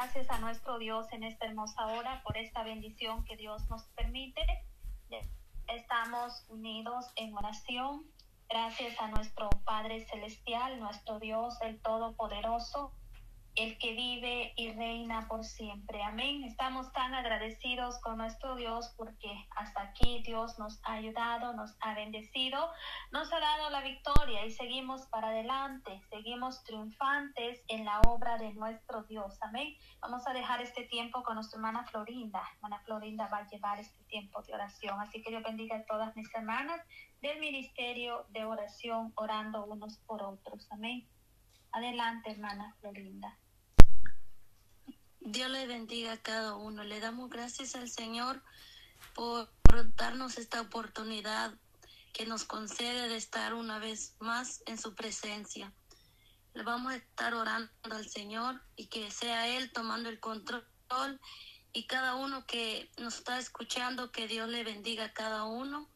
gracias a nuestro Dios en esta hermosa hora por esta bendición que Dios nos permite. Estamos unidos en oración. Gracias a nuestro Padre Celestial, nuestro Dios, el Todopoderoso el que vive y reina por siempre. Amén. Estamos tan agradecidos con nuestro Dios porque hasta aquí Dios nos ha ayudado, nos ha bendecido, nos ha dado la victoria y seguimos para adelante, seguimos triunfantes en la obra de nuestro Dios. Amén. Vamos a dejar este tiempo con nuestra hermana Florinda. Hermana Florinda va a llevar este tiempo de oración. Así que yo bendiga a todas mis hermanas del ministerio de oración, orando unos por otros. Amén. Adelante, hermana Florinda. Dios le bendiga a cada uno. Le damos gracias al Señor por, darnos esta oportunidad que nos concede de estar una vez más en su presencia. Le vamos a estar orando al Señor y que sea Él tomando el control y cada uno que nos está escuchando, que Dios le bendiga a cada uno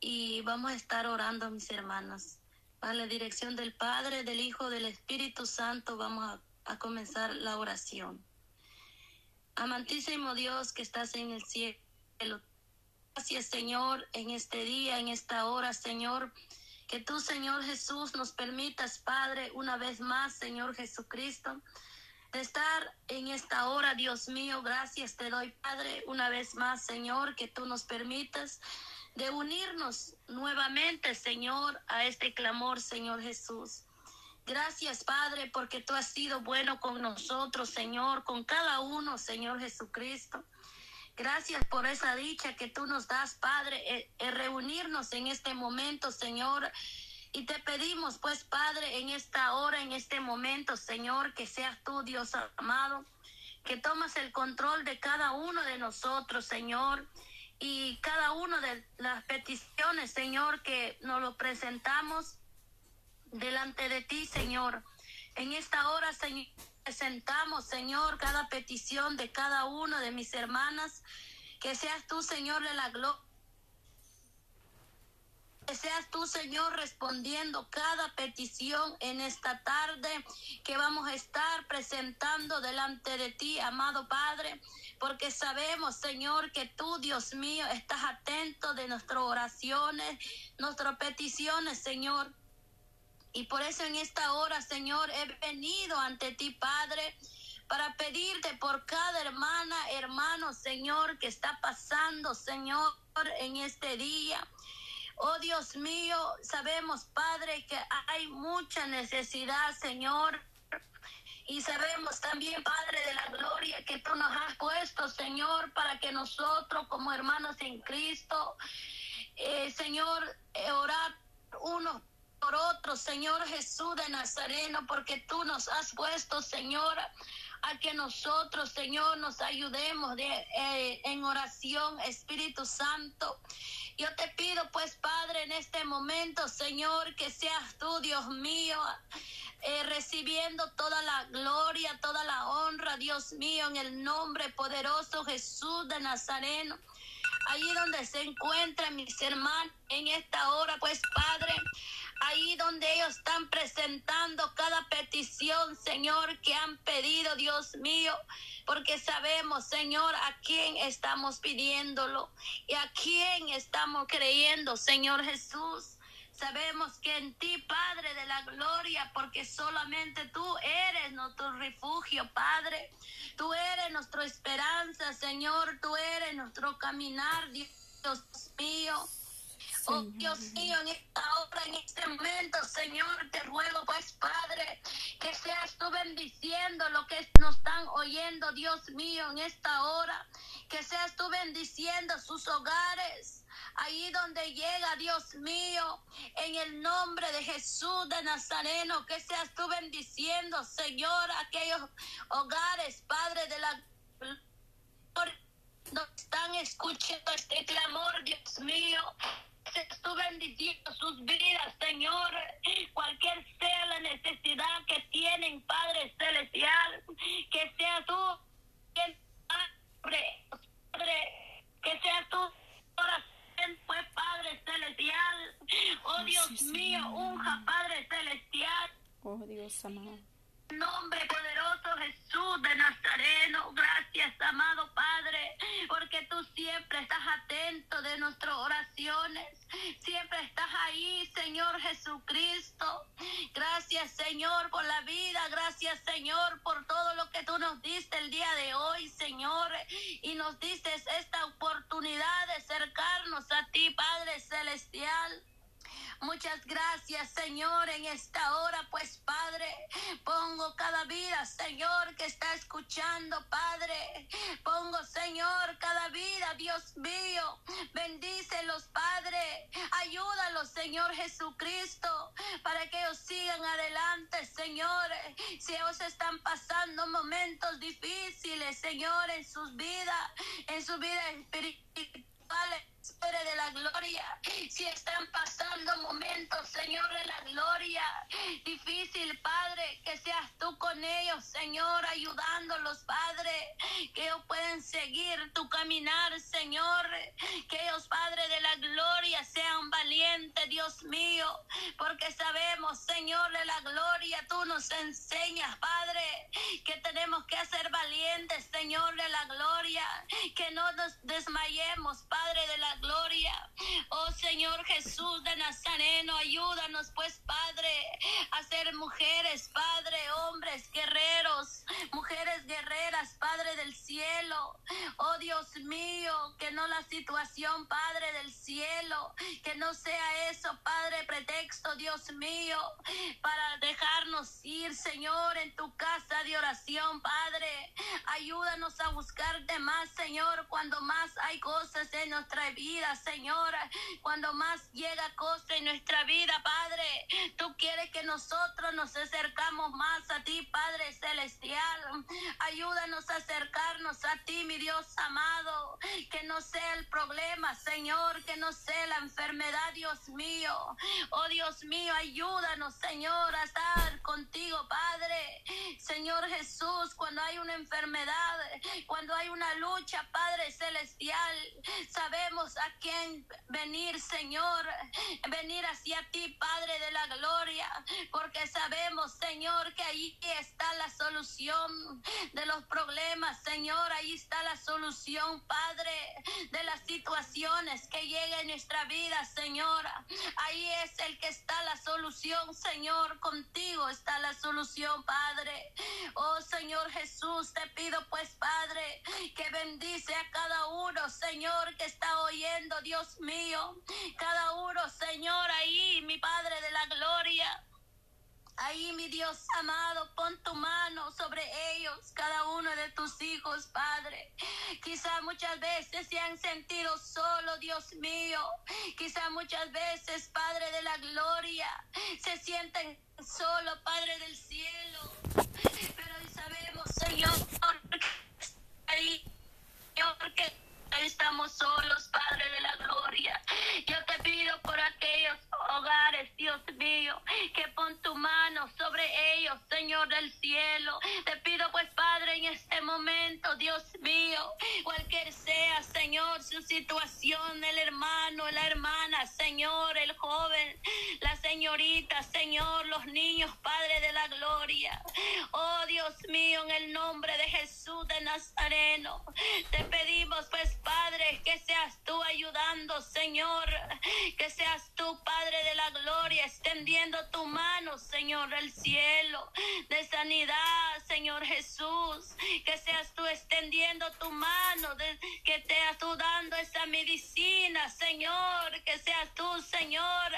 y vamos a estar orando, mis hermanas. A la dirección del Padre, del Hijo, del Espíritu Santo, vamos a comenzar la oración. Amantísimo Dios que estás en el cielo. Gracias Señor en este día, en esta hora, Señor. Que tú, Señor Jesús, nos permitas, Padre, una vez más, Señor Jesucristo, de estar en esta hora, Dios mío. Gracias te doy, Padre, una vez más, Señor, que tú nos permitas de unirnos nuevamente, Señor, a este clamor, Señor Jesús. Gracias, Padre, porque tú has sido bueno con nosotros, Señor, con cada uno, Señor Jesucristo. Gracias por esa dicha que tú nos das, Padre, eh, eh, reunirnos en este momento, Señor. Y te pedimos, pues, Padre, en esta hora, en este momento, Señor, que seas tú, Dios amado, que tomas el control de cada uno de nosotros, Señor. Y cada una de las peticiones, Señor, que nos lo presentamos delante de ti, Señor. En esta hora, Señor, presentamos, Señor, cada petición de cada una de mis hermanas. Que seas tú, Señor, de la gloria. Que seas tú, Señor, respondiendo cada petición en esta tarde que vamos a estar presentando delante de ti, amado Padre, porque sabemos, Señor, que tú, Dios mío, estás atento de nuestras oraciones, nuestras peticiones, Señor. Y por eso en esta hora, Señor, he venido ante ti, Padre, para pedirte por cada hermana, hermano, Señor, que está pasando, Señor, en este día. Oh Dios mío, sabemos, Padre, que hay mucha necesidad, Señor. Y sabemos también, Padre de la Gloria, que tú nos has puesto, Señor, para que nosotros como hermanos en Cristo, eh, Señor, eh, orar unos por otro, Señor Jesús de Nazareno, porque tú nos has puesto, Señor, a que nosotros, Señor, nos ayudemos de, eh, en oración, Espíritu Santo. Yo te pido, pues, Padre, en este momento, Señor, que seas tú, Dios mío, eh, recibiendo toda la gloria, toda la honra, Dios mío, en el nombre poderoso Jesús de Nazareno. Allí donde se encuentran mis hermanos en esta hora, pues, Padre, ahí donde ellos están presentando cada petición, Señor, que han pedido, Dios mío, porque sabemos, Señor, a quién estamos pidiéndolo y a quién estamos creyendo, Señor Jesús. Sabemos que en ti, Padre de la gloria, porque solamente tú eres nuestro refugio, Padre. Tú eres nuestra esperanza, Señor. Tú eres nuestro caminar, Dios mío. Oh Dios mío, en esta hora, en este momento, Señor, te ruego, pues, Padre, que seas tú bendiciendo lo que nos están oyendo, Dios mío, en esta hora. Que seas tú bendiciendo sus hogares. Ahí donde llega, Dios mío, en el nombre de Jesús de Nazareno, que seas tú bendiciendo, Señor, aquellos hogares, Padre de la no están escuchando este clamor, Dios mío tú bendiciendo sus vidas, Señor. Cualquier sea la necesidad que tienen, Padre Celestial, que sea tú, Padre, Padre, que sea tú, oración, pues, Padre Celestial. Oh Dios mío, unja, Padre Celestial. Oh Dios amado. Nombre poderoso Jesús de Nazareno. nos diste el día de hoy, Señor, y nos diste esta oportunidad de acercarnos a ti, Padre Celestial. Muchas gracias, Señor, en esta hora, pues, Padre, pongo Señor, que está escuchando, Padre. Pongo, Señor, cada vida, Dios mío. Bendícelos, Padre. Ayúdalos, Señor Jesucristo, para que ellos sigan adelante, Señor. Si ellos están pasando momentos difíciles, Señor, en sus vidas, en su vida espiritual Padre de la gloria, si están pasando momentos, Señor de la gloria, difícil, Padre, que seas tú con ellos, Señor, ayudándolos, Padre, que ellos pueden seguir tu caminar, Señor, que ellos, Padre de la gloria, sean valientes, Dios mío, porque sabemos, Señor de la gloria, tú nos enseñas, Padre, que tenemos que ser valientes, Señor de la gloria, que no nos desmayemos, Padre de la gloria. Oh Señor Jesús de Nazareno, ayúdanos pues Padre a ser mujeres, Padre, hombres, guerreros, mujeres guerreras, Padre del cielo. Oh Dios mío, que no la situación, Padre del cielo, que no sea eso, Padre, pretexto, Dios mío, para dejarnos ir, Señor, en tu casa de oración, Padre. Ayúdanos a buscarte más, Señor, cuando más hay cosas en nuestra vida, Señor, cuando más llega cosa en nuestra vida, Padre, tú quieres que nosotros nos acercamos más a ti, Padre Celestial. Ayúdanos a acercarnos a ti, mi Dios amado, que no sea el problema, Señor, que no sea la enfermedad, Dios mío. Oh Dios mío, ayúdanos, Señor, a estar contigo, Padre. Señor Jesús, cuando hay una enfermedad, cuando hay una lucha, Padre Celestial, sabemos a quién venir, Señor, venir hacia ti, Padre de la gloria, porque sabemos, Señor, que ahí está la solución de los problemas, Señor, ahí está la solución, Padre, de las situaciones que lleguen en nuestra vida, Señor. Ahí es el que está la solución, Señor, contigo está la solución, Padre. Oh Señor Jesús, te pido pues, Padre, que bendice a cada uno, Señor, que está oyendo, Dios mío. Cada uno, Señor, ahí, mi Padre de la gloria. Ahí, mi Dios amado, pon tu mano sobre ellos, cada uno de tus hijos, Padre. Quizá muchas veces se han sentido solo, Dios mío. Quizá muchas veces, Padre de la gloria, se sienten solo, Padre del cielo. Señor, que seas tú, Padre de la gloria, extendiendo tu mano, Señor, del cielo, de sanidad, Señor Jesús, que seas tú extendiendo tu mano, que seas tú dando esa medicina, Señor, que seas tú, Señor,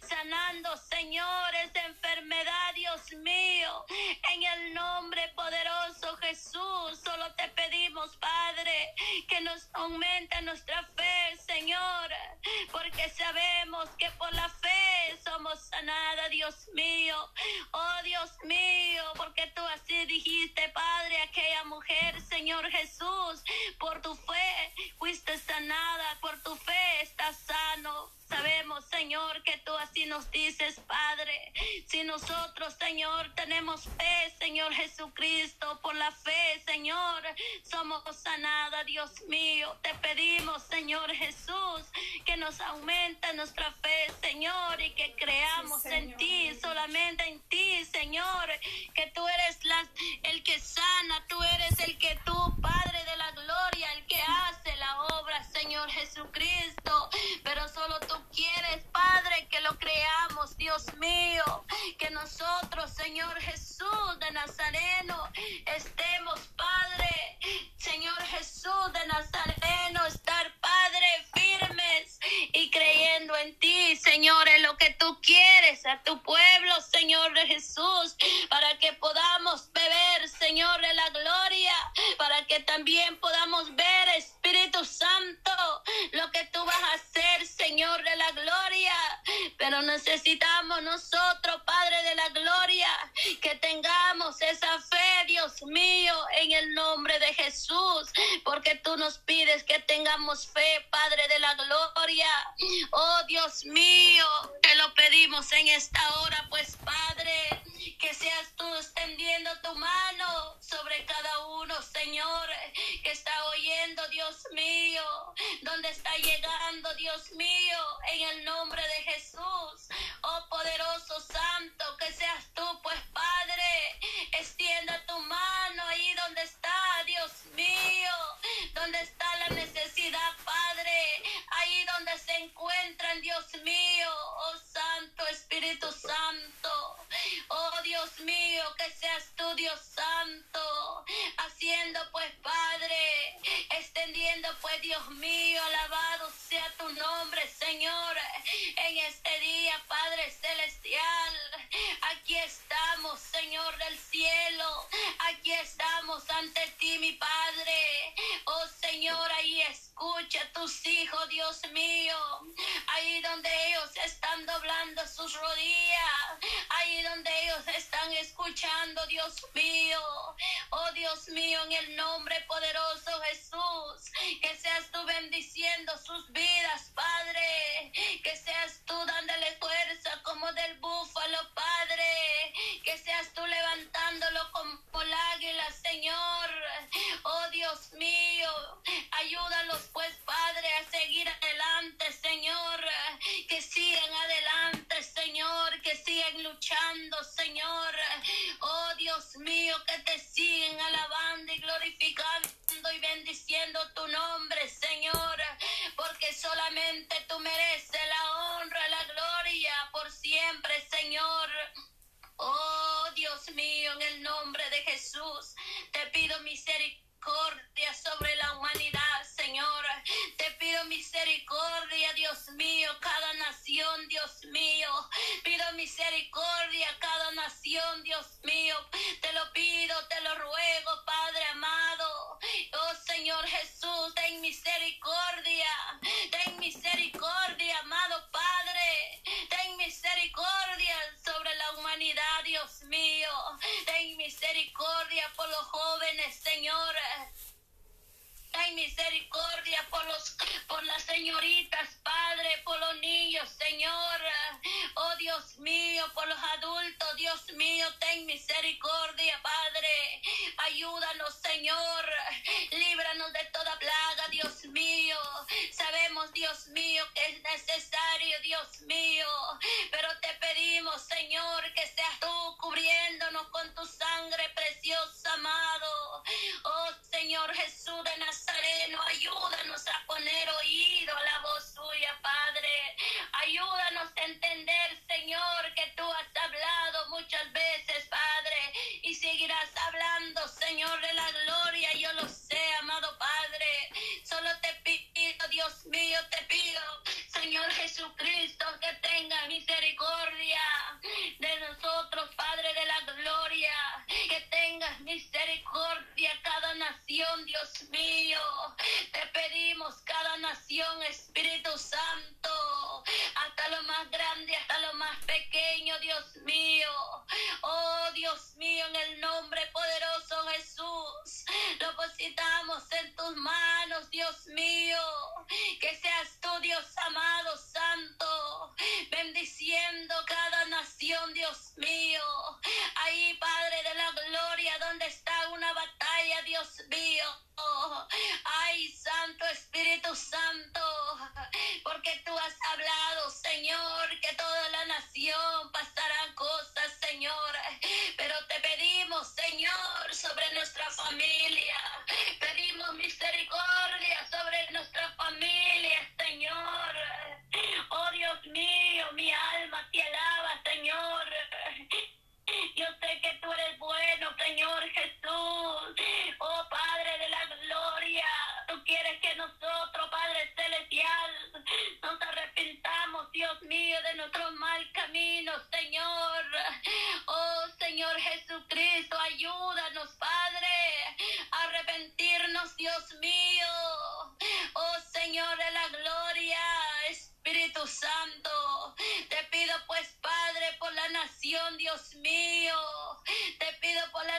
sanando, Señor, esa enfermedad, Dios mío, en el nombre poderoso Jesús, solo te pedimos, Padre, que nos aumenta nuestra fe, Señor, porque sabemos que por la fe somos sanada, Dios mío. Oh Dios mío, porque tú así dijiste, Padre, aquella mujer, Señor Jesús, por tu fe fuiste sanada, por tu fe estás sano. Sabemos, Señor, que tú así nos dices. Si nosotros, Señor, tenemos fe, Señor Jesucristo, por la fe, Señor, somos sanada, Dios mío. Te pedimos, Señor Jesús, que nos aumente nuestra fe, Señor, y que creamos en ti, solamente en ti, Señor, que tú eres la, el que sana, tú eres el que tú, Padre de la gloria, el que hace la obra, Señor Jesucristo. Pero solo tú quieres, Padre, que lo creamos, Dios mío. Que nosotros, Señor Jesús de Nazareno, estemos, Padre, Señor Jesús de Nazareno, estar, Padre, firmes y creyendo en ti, Señor, en lo que tú quieres a tu pueblo, Señor de Jesús, para que podamos beber, Señor, de la gloria, para que también podamos ver, Santo, lo que tú vas a hacer, Señor de la gloria. Pero necesitamos nosotros, Padre de la gloria, fe, Dios mío, en el nombre de Jesús, porque tú nos pides que tengamos fe, Padre de la gloria. Oh Dios mío, te lo pedimos en esta hora, pues Padre, que seas tú extendiendo tu mano sobre cada uno, Señor, que está oyendo, Dios mío, donde está llegando, Dios mío, en el nombre de Jesús. Oh poderoso Santo, que seas tú, pues extienda tu mano ahí donde está, Dios mío, donde está la necesidad, Padre, ahí donde se encuentran, Dios mío, oh Santo Espíritu Santo. Oh Dios mío, que seas tú, Dios Santo, haciendo pues Padre, extendiendo pues Dios mío, alabado sea tu nombre, Señor, en este día, Padre Celestial. Aquí estamos, Señor del cielo, aquí estamos ante ti, mi Padre. Oh Señor, ahí escucha a tus hijos, Dios mío, ahí donde ellos están doblando sus rodillas, ahí donde ellos están escuchando, Dios mío. Oh Dios mío, en el nombre poderoso Jesús, que seas tú bendiciendo sus vidas, Padre. Que seas tú dándole fuerza como del búfalo, Padre. Que seas tú levantándolo como el águila, Señor. Oh Dios mío, ayúdalos misericordia a cada nación, Dios mío. Te lo pido, te lo ruego, Padre amado. Oh Señor Jesús, ten misericordia. Ten misericordia, amado Padre. Ten misericordia sobre la humanidad, Dios mío. Ten misericordia por los jóvenes, Señor. Ten misericordia por los por las señoritas, Padre, por los niños, Señor. Oh Dios mío, por los adultos, Dios mío, ten misericordia, Padre. Ayúdanos, Señor. Líbranos de toda plaga, Dios mío. Sabemos, Dios mío, que es necesario, Dios mío. Pero te pedimos, Señor, que seas tú cubriéndonos con tu sangre preciosa, amado. Oh Señor Jesús Dios mío. Te pedimos cada nación, Espíritu Santo, hasta lo más grande, hasta lo más pequeño, Dios mío. Oh Dios mío, en el nombre poderoso Jesús, depositamos en tus manos, Dios mío. Que seas tú, Dios amado, santo, bendiciendo cada nación, Dios mío. Ahí, Padre de la gloria, donde está una batalla, Dios mío. Ay, Santo Espíritu Santo, porque tú has hablado, Señor, que toda la nación pasará cosas, Señor. Pero te pedimos, Señor, sobre nuestra familia. Pedimos misericordia sobre nuestra familia, Dios mío. Te pido por la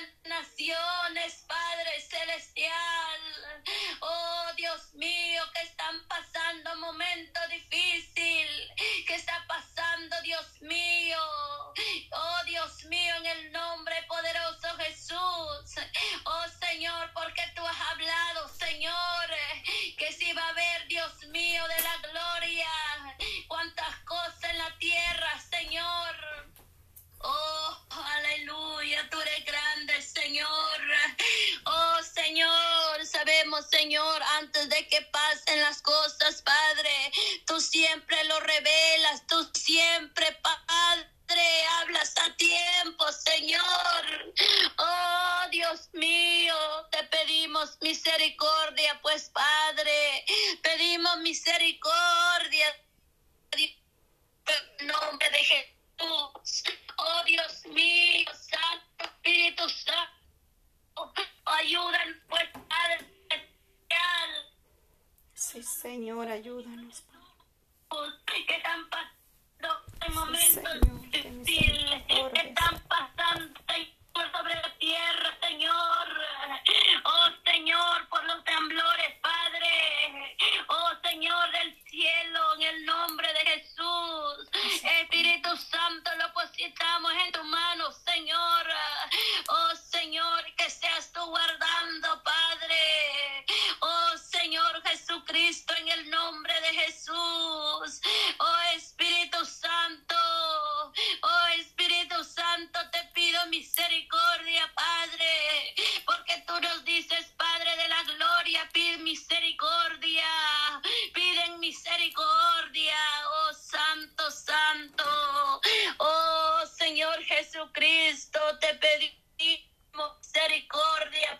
Jesucristo, te pedimos misericordia,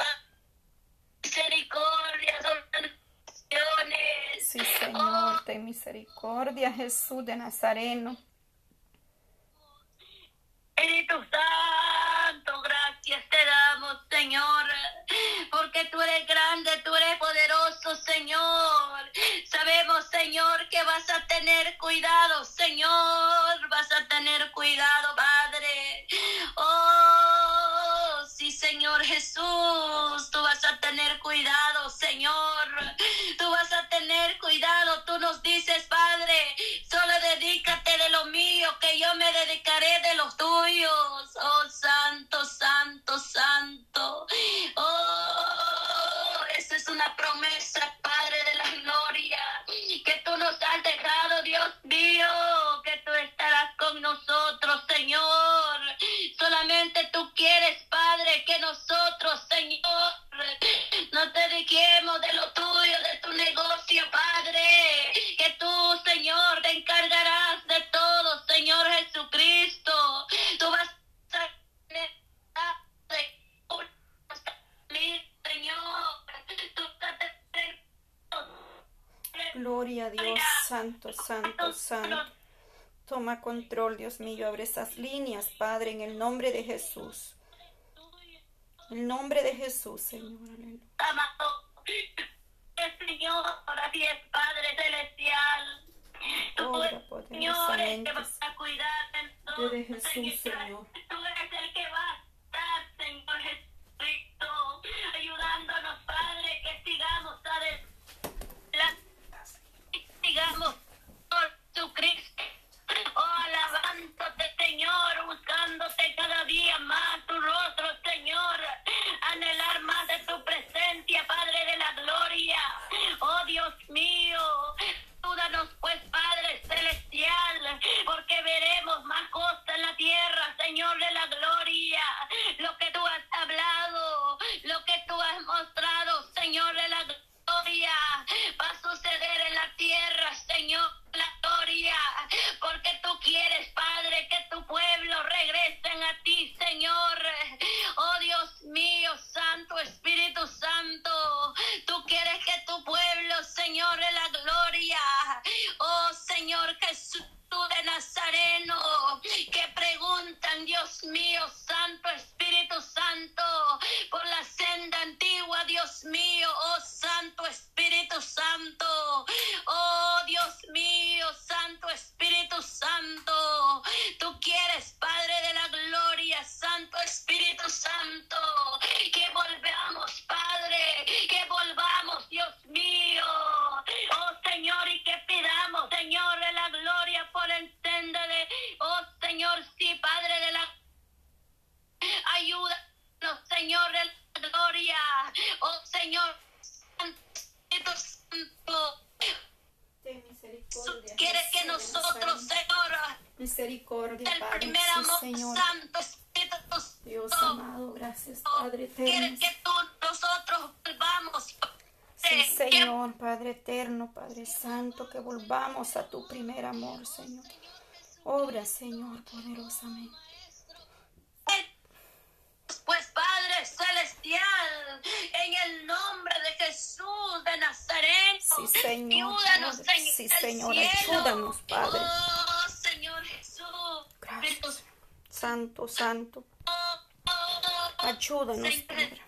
misericordia sobre. Sí, Señor, ten misericordia, Jesús de Nazareno. Espíritu Santo, gracias te damos, Señor tú eres grande, tú eres poderoso, Señor. Sabemos, Señor, que vas a tener cuidado, Señor. Vas a tener cuidado, Padre. Oh, sí, Señor Jesús, tú vas a tener cuidado, Señor. Tú vas a tener cuidado, tú nos dices, Padre Gloria a Dios, santo, santo, santo. Toma control, Dios mío, abre esas líneas, Padre, en el nombre de Jesús. En el nombre de Jesús, Señor. Amado, Señor, así es, Padre celestial. Tú, Señor, que vas a cuidar de Jesús, Señor. Misericordia, el Padre. primer Sí, amor, Señor. Santo Espíritu Dios amado, gracias, Padre eterno. que tú, nosotros volvamos. Sí, que- Señor, Padre eterno, Padre santo, que volvamos a tu primer amor, Señor. Obra, Señor, poderosamente. Pues Padre Celestial, en el nombre de Jesús de Nazaret, Sí, Señor. ayúdanos, Padre. Señor. Sí, Señor, cielo. ayúdanos, Padre. Oh, Señor Jesús. Gracias. Santo, santo. Ayúdanos, Padre.